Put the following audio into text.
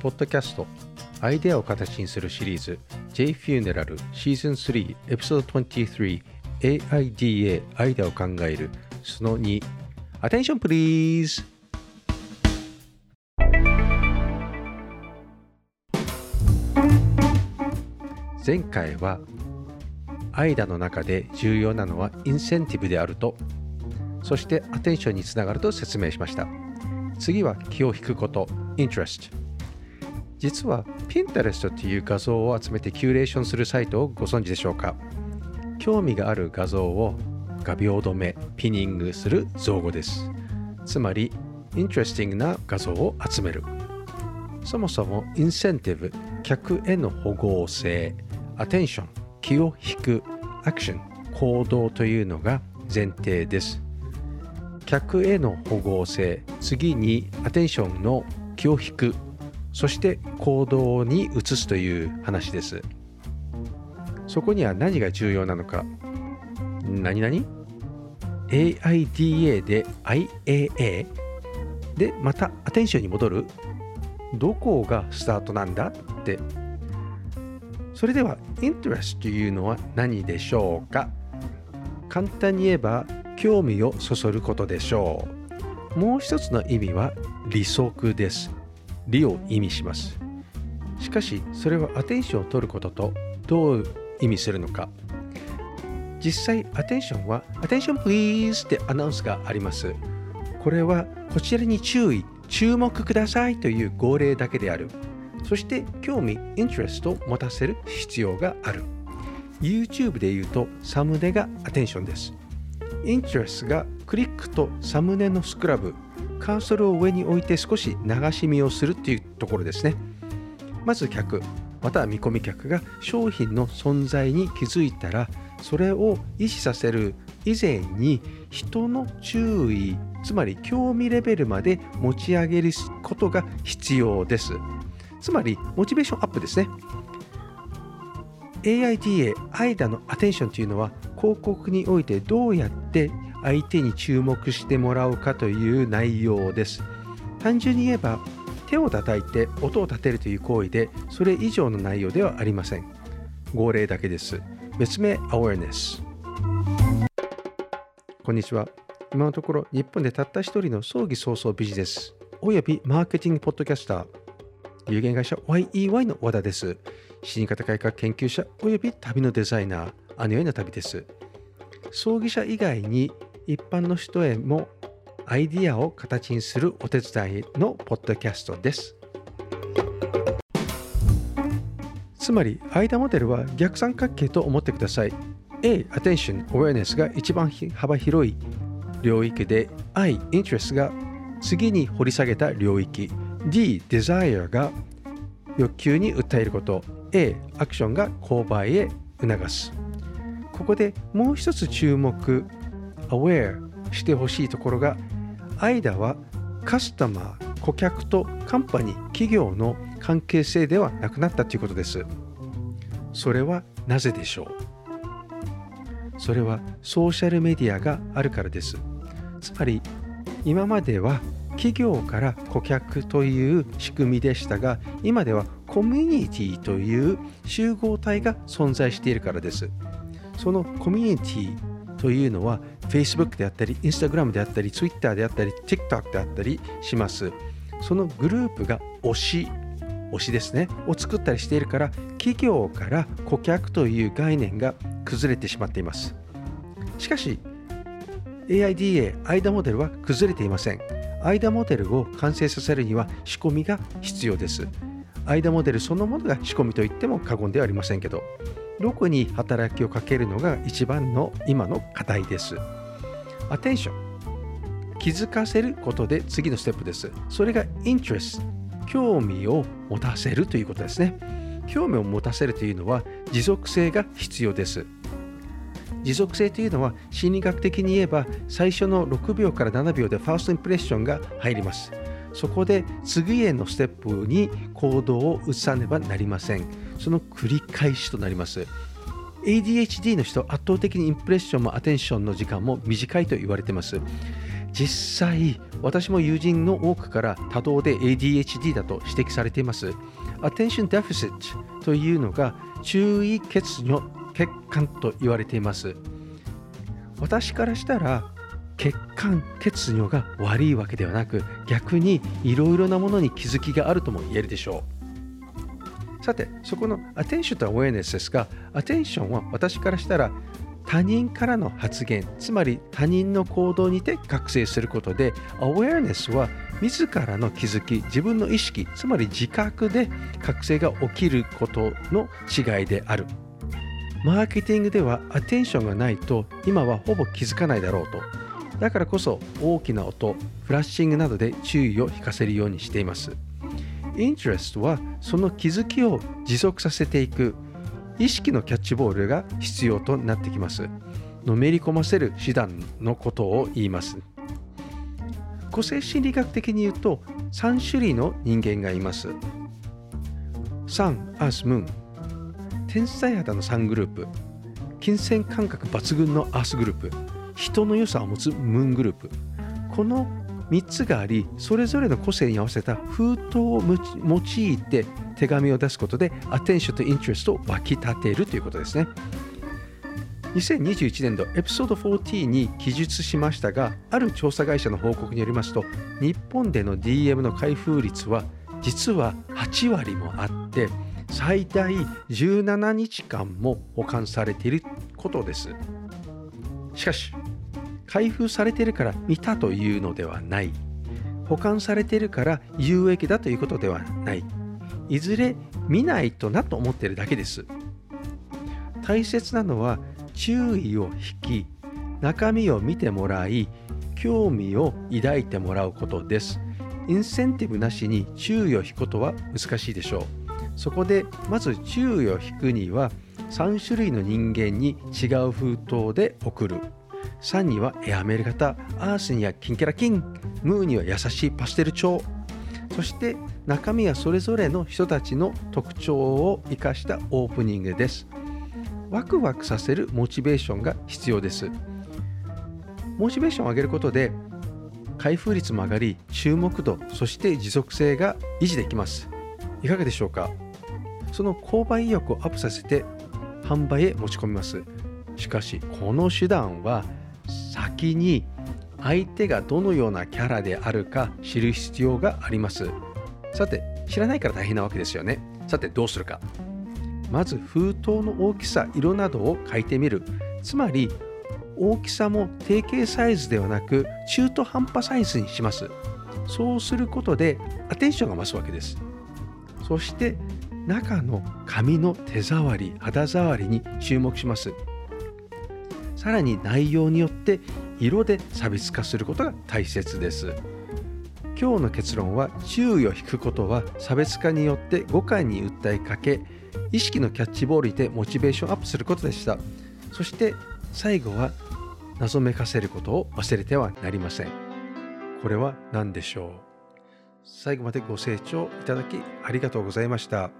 ポッドキャストアイデアを形にするシリーズ J フューネラルシーズン3エピソード23 AIDA アイデアを考えるその2 Attention please! 前回はアイダの中で重要なのはインセンティブであると。そしてアテンションにつながると説明しました。次は気を引くこと interest 実は Pinterest という画像を集めてキュレーションするサイトをご存知でしょうか？興味がある画像を画鋲止め pinning する造語です。つまり interesting な画像を集める。そもそもインセンティブ客への保護性アテンション気を引くアクション行動というのが前提です。客への保護性次にアテンションの気を引くそして行動に移すという話です。そこには何が重要なのか。何々 ?AIDA で IAA でまたアテンションに戻る？どこがスタートなんだって。それでは interest というのは何でしょうか？簡単に言えば興味をそそることでしょう。もう一つの意味は利息です。利を意味します。しかしそれはアテンションを取ることとどう意味するのか。実際アテンションはアテンション please! ってアナウンスがあります。これはこちらに注意注目くださいという号令だけである。そして興味インテレストを持たせる必要がある。YouTube で言うとサムネがアテンションです。インテレスがクリックとサムネのスクラブカーソルを上に置いて少し流し見をするっていうところですね。まず客または見込み客が商品の存在に気づいたらそれを意識させる以前に人の注意つまり興味レベルまで持ち上げることが必要です。つまりモチベーションアップですね。AIDA、AIDA のアテンションというのは広告においてどうやって相手に注目してもらうかという内容です。単純に言えば手を叩いて音を立てるという行為でそれ以上の内容ではありません。号令だけです。別名 Awareness こんにちは。今のところ日本でたった一人の葬儀早々ビジネスおよびマーケティングポッドキャスター。有限会社 YEY の和田です。死に方改革研究者および旅のデザイナーあのような旅です。葬儀者以外に一般の人へもアイディアを形にするお手伝いのポッドキャストです。つまり間モデルは逆三角形と思ってください。A、Attention、Awareness が一番幅広い領域で I、Interest が次に掘り下げた領域。D、Desire が欲求に訴えること。A、アクションが購買へ促す。ここでもう一つ注目 Aware してほしいところが間はカスタマー顧客とカンパニー企業の関係性ではなくなったということです。それはなぜでしょう？それはソーシャルメディアがあるからです。つまり今までは企業から顧客という仕組みでしたが今ではコミュニティという集合体が存在しているからです。そのコミュニティというのは Facebook であったり Instagram であったり Twitter であったり TikTok であったりします。そのグループが推し推しですね。を作ったりしているから企業から顧客という概念が崩れてしまっています。しかし AIDA、AIDA モデルは崩れていません。AIDA モデルを完成させるには仕込みが必要です。AIDA モデルそのものが仕込みといっても過言ではありませんけどどこに働きをかけるのが一番の今の課題です。アテンション気づかせることで次のステップです。それがイン t レス興味を持たせるということですね。興味を持たせるというのは持続性が必要です。持続性というのは心理学的に言えば最初の6秒から7秒でファーストインプレッションが入ります。そこで次へのステップに行動を移さねばなりません。その繰り返しとなります。ADHD の人圧倒的にインプレッションもアテンションの時間も短いと言われています。実際私も友人の多くから多動で ADHD だと指摘されています。Attention Deficit というのが注意欠如欠陥と言われています。私からしたら欠陥欠如が悪いわけではなく逆にいろいろなものに気づきがあるとも言えるでしょう。さてそこの attention と awareness ですが attention は私からしたら他人からの発言つまり他人の行動にて覚醒することで awareness は自らの気づき自分の意識つまり自覚で覚醒が起きることの違いである。マーケティングではアテンションがないと今はほぼ気づかないだろうと。だからこそ大きな音フラッシングなどで注意を引かせるようにしています。インテレストはその気づきを持続させていく意識のキャッチボールが必要となってきます。のめり込ませる手段のことを言います。個性心理学的に言うと3種類の人間がいます。サン、アース、ムーン。天才肌の3グループ。金銭感覚抜群のアースグループ。人の良さを持つムーングループ。この3つがありそれぞれの個性に合わせた封筒を用いて手紙を出すことでアテンションとインテレストを湧き立てるということですね。2021年度エピソード14に記述しましたがある調査会社の報告によりますと日本での DM の開封率は実は8割もあって最大17日間も保管されていることです。しかし開封されているから見たというのではない。保管されているから有益だということではない。いずれ見ないとなと思っているだけです。大切なのは注意を引き中身を見てもらい興味を抱いてもらうことです。インセンティブなしに注意を引くことは難しいでしょう。そこでまず注意を引くには3種類の人間に違う封筒で送る。3にはエアメール型アースにはキンキャラキンムーには優しいパステル調そして中身はそれぞれの人たちの特徴を生かしたオープニングです。ワクワクさせるモチベーションが必要です。モチベーションを上げることで開封率も上がり注目度そして持続性が維持できます。いかがでしょうか？その購買意欲をアップさせて販売へ持ち込みます。しかしこの手段は先に相手がどのようなキャラであるか知る必要があります。さて知らないから大変なわけですよね。さてどうするか。まず封筒の大きさ色などを書いてみる。つまり大きさも定型サイズではなく中途半端サイズにします。そうすることでアテンションが増すわけです。そして中の紙の手触り肌触りに注目します。さらに内容によって色で差別化することが大切です。今日の結論は注意を引くことは差別化によって誤解に訴えかけ意識のキャッチボールにてモチベーションアップすることでした。そして最後は謎めかせることを忘れてはなりません。これは何でしょう？最後までご清聴いただきありがとうございました。